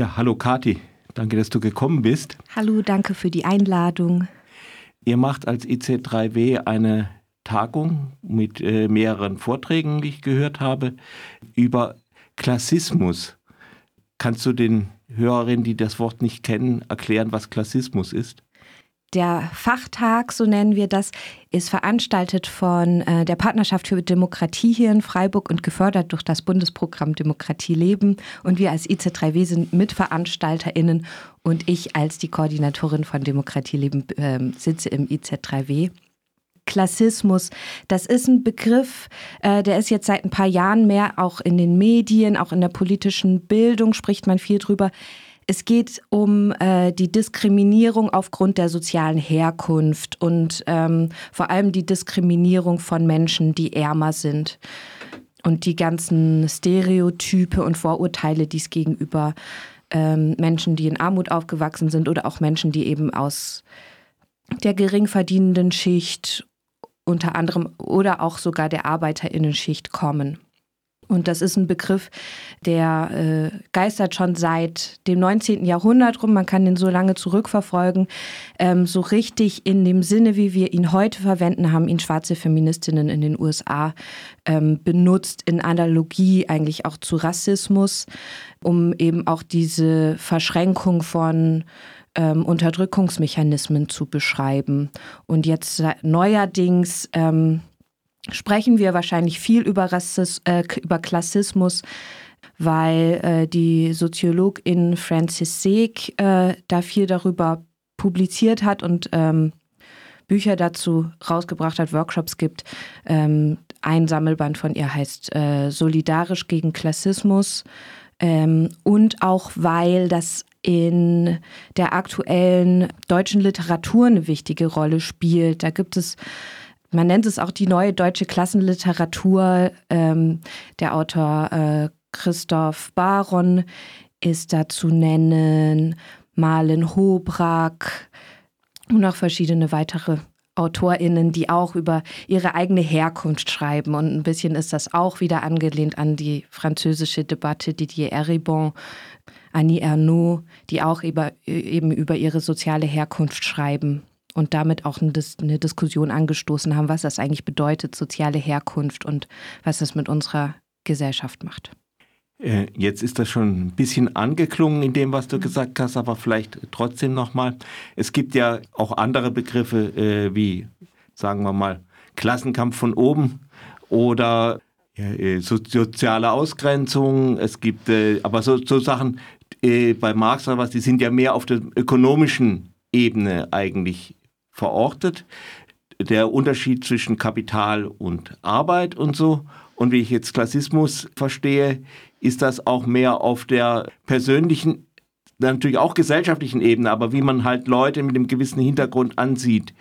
Ja, hallo Kati, danke, dass du gekommen bist. Hallo, danke für die Einladung. Ihr macht als IC3W eine Tagung mit äh, mehreren Vorträgen, die ich gehört habe, über Klassismus. Kannst du den Hörerinnen, die das Wort nicht kennen, erklären, was Klassismus ist? Der Fachtag, so nennen wir das, ist veranstaltet von äh, der Partnerschaft für Demokratie hier in Freiburg und gefördert durch das Bundesprogramm Demokratie leben. Und wir als IC3W sind MitveranstalterInnen und ich als die Koordinatorin von Demokratie leben äh, sitze im IZ3W. Klassismus. Das ist ein Begriff, äh, der ist jetzt seit ein paar Jahren mehr auch in den Medien, auch in der politischen Bildung spricht man viel drüber. Es geht um äh, die Diskriminierung aufgrund der sozialen Herkunft und ähm, vor allem die Diskriminierung von Menschen, die ärmer sind. Und die ganzen Stereotype und Vorurteile, die es gegenüber ähm, Menschen, die in Armut aufgewachsen sind oder auch Menschen, die eben aus der geringverdienenden Schicht unter anderem oder auch sogar der Arbeiterinnenschicht kommen. Und das ist ein Begriff, der äh, geistert schon seit dem 19. Jahrhundert rum. Man kann den so lange zurückverfolgen. Ähm, so richtig in dem Sinne, wie wir ihn heute verwenden, haben ihn schwarze Feministinnen in den USA ähm, benutzt, in Analogie eigentlich auch zu Rassismus, um eben auch diese Verschränkung von ähm, Unterdrückungsmechanismen zu beschreiben. Und jetzt neuerdings ähm, sprechen wir wahrscheinlich viel über, Rassis, äh, über Klassismus, weil äh, die Soziologin Francis Seeg äh, da viel darüber publiziert hat und ähm, Bücher dazu rausgebracht hat, Workshops gibt. Ähm, ein Sammelband von ihr heißt äh, Solidarisch gegen Klassismus. Ähm, und auch weil das in der aktuellen deutschen Literatur eine wichtige Rolle spielt. Da gibt es man nennt es auch die neue deutsche Klassenliteratur. Ähm, der Autor äh, Christoph Baron ist da zu nennen, Malen Hobrack und noch verschiedene weitere AutorInnen, die auch über ihre eigene Herkunft schreiben. Und ein bisschen ist das auch wieder angelehnt an die französische Debatte Didier Eribon, Annie Ernaux, die auch über, eben über ihre soziale Herkunft schreiben und damit auch eine, eine Diskussion angestoßen haben, was das eigentlich bedeutet, soziale Herkunft und was das mit unserer Gesellschaft macht. Äh, jetzt ist das schon ein bisschen angeklungen in dem, was du mhm. gesagt hast, aber vielleicht trotzdem nochmal. Es gibt ja auch andere Begriffe äh, wie, sagen wir mal, Klassenkampf von oben oder äh, soziale Ausgrenzung. Es gibt äh, aber so, so Sachen äh, bei Marx oder was, die sind ja mehr auf der ökonomischen Ebene eigentlich verortet. Der Unterschied zwischen Kapital und Arbeit und so. Und wie ich jetzt Klassismus verstehe, ist das auch mehr auf der persönlichen, natürlich auch gesellschaftlichen Ebene, aber wie man halt Leute mit einem gewissen Hintergrund ansieht.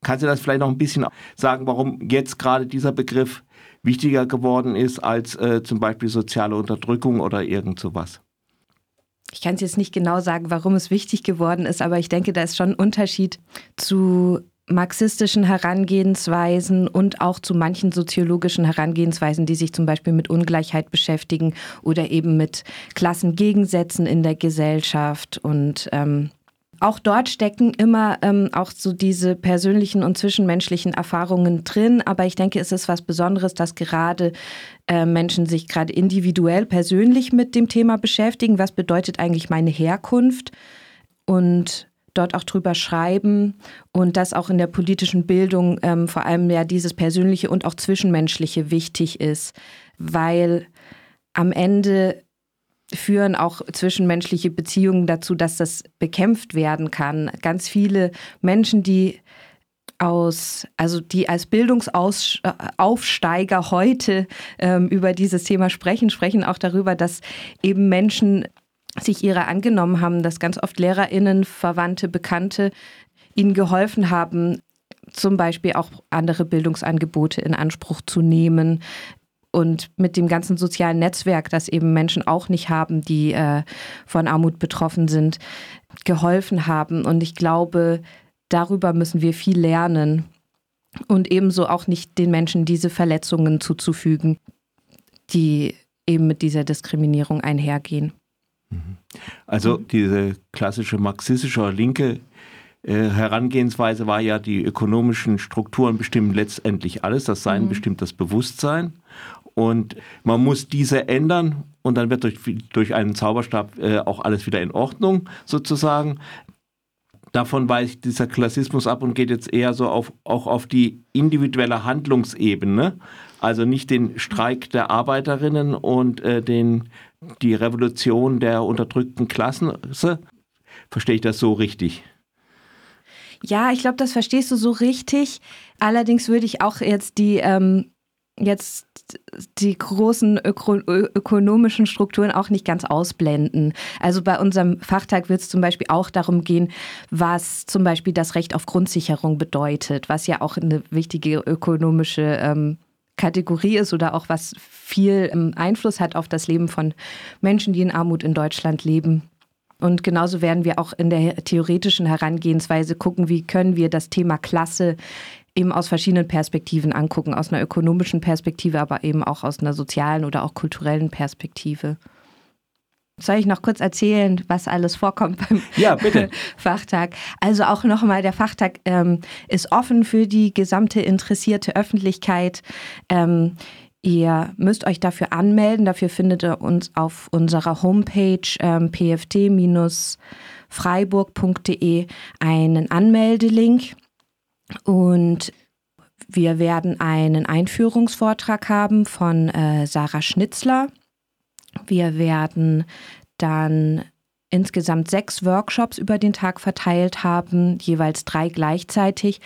Kannst du das vielleicht noch ein bisschen sagen, warum jetzt gerade dieser Begriff wichtiger geworden ist als äh, zum Beispiel soziale Unterdrückung oder irgend sowas? Ich kann es jetzt nicht genau sagen, warum es wichtig geworden ist, aber ich denke, da ist schon ein Unterschied zu marxistischen Herangehensweisen und auch zu manchen soziologischen Herangehensweisen, die sich zum Beispiel mit Ungleichheit beschäftigen oder eben mit Klassengegensätzen in der Gesellschaft und ähm, auch dort stecken immer ähm, auch so diese persönlichen und zwischenmenschlichen Erfahrungen drin. Aber ich denke, es ist was Besonderes, dass gerade äh, Menschen sich gerade individuell, persönlich mit dem Thema beschäftigen. Was bedeutet eigentlich meine Herkunft? Und dort auch drüber schreiben und dass auch in der politischen Bildung ähm, vor allem ja dieses Persönliche und auch Zwischenmenschliche wichtig ist, weil am Ende führen auch zwischenmenschliche Beziehungen dazu, dass das bekämpft werden kann. Ganz viele Menschen, die aus, also die als Bildungsaufsteiger heute ähm, über dieses Thema sprechen, sprechen auch darüber, dass eben Menschen sich ihrer angenommen haben, dass ganz oft LehrerInnen, Verwandte, Bekannte ihnen geholfen haben, zum Beispiel auch andere Bildungsangebote in Anspruch zu nehmen, und mit dem ganzen sozialen Netzwerk, das eben Menschen auch nicht haben, die äh, von Armut betroffen sind, geholfen haben. Und ich glaube, darüber müssen wir viel lernen und ebenso auch nicht den Menschen diese Verletzungen zuzufügen, die eben mit dieser Diskriminierung einhergehen. Mhm. Also diese klassische marxistische oder linke äh, Herangehensweise war ja, die ökonomischen Strukturen bestimmen letztendlich alles, das Sein mhm. bestimmt das Bewusstsein. Und man muss diese ändern und dann wird durch, durch einen Zauberstab äh, auch alles wieder in Ordnung sozusagen. Davon weicht dieser Klassismus ab und geht jetzt eher so auf, auch auf die individuelle Handlungsebene. Also nicht den Streik der Arbeiterinnen und äh, den, die Revolution der unterdrückten Klassen. Verstehe ich das so richtig? Ja, ich glaube, das verstehst du so richtig. Allerdings würde ich auch jetzt die ähm, jetzt die großen öko ökonomischen Strukturen auch nicht ganz ausblenden. Also bei unserem Fachtag wird es zum Beispiel auch darum gehen, was zum Beispiel das Recht auf Grundsicherung bedeutet, was ja auch eine wichtige ökonomische ähm, Kategorie ist oder auch was viel ähm, Einfluss hat auf das Leben von Menschen, die in Armut in Deutschland leben. Und genauso werden wir auch in der theoretischen Herangehensweise gucken, wie können wir das Thema Klasse eben aus verschiedenen Perspektiven angucken, aus einer ökonomischen Perspektive, aber eben auch aus einer sozialen oder auch kulturellen Perspektive. Soll ich noch kurz erzählen, was alles vorkommt beim ja, bitte. Fachtag? Also auch nochmal, der Fachtag ähm, ist offen für die gesamte interessierte Öffentlichkeit. Ähm, Ihr müsst euch dafür anmelden. Dafür findet ihr uns auf unserer Homepage ähm, pft-freiburg.de einen Anmeldelink. Und wir werden einen Einführungsvortrag haben von äh, Sarah Schnitzler. Wir werden dann insgesamt sechs Workshops über den Tag verteilt haben, jeweils drei gleichzeitig.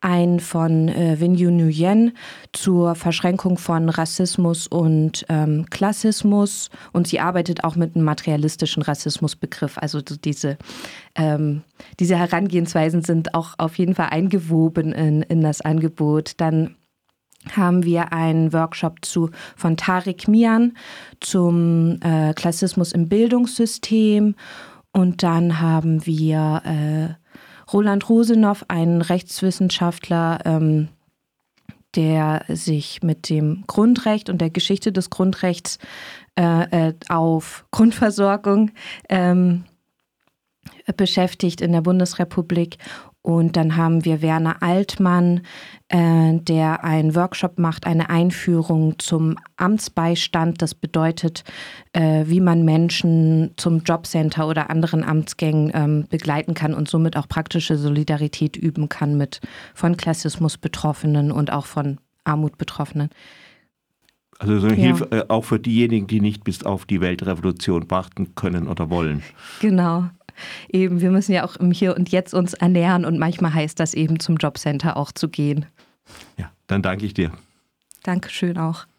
Ein von äh, Winyu Nguyen zur Verschränkung von Rassismus und ähm, Klassismus. Und sie arbeitet auch mit einem materialistischen Rassismusbegriff. Also diese, ähm, diese Herangehensweisen sind auch auf jeden Fall eingewoben in, in das Angebot. Dann haben wir einen Workshop zu von Tarek Mian zum äh, Klassismus im Bildungssystem. Und dann haben wir äh, Roland Rosenow, einen Rechtswissenschaftler, ähm, der sich mit dem Grundrecht und der Geschichte des Grundrechts äh, äh auf Grundversorgung ähm, beschäftigt in der Bundesrepublik und dann haben wir Werner Altmann, äh, der einen Workshop macht, eine Einführung zum Amtsbeistand. Das bedeutet, äh, wie man Menschen zum Jobcenter oder anderen Amtsgängen ähm, begleiten kann und somit auch praktische Solidarität üben kann mit von Klassismus Betroffenen und auch von Armut Betroffenen. Also so eine ja. Hilfe äh, auch für diejenigen, die nicht bis auf die Weltrevolution warten können oder wollen. Genau eben, wir müssen ja auch im Hier und Jetzt uns ernähren und manchmal heißt das eben zum Jobcenter auch zu gehen. Ja, dann danke ich dir. Dankeschön auch.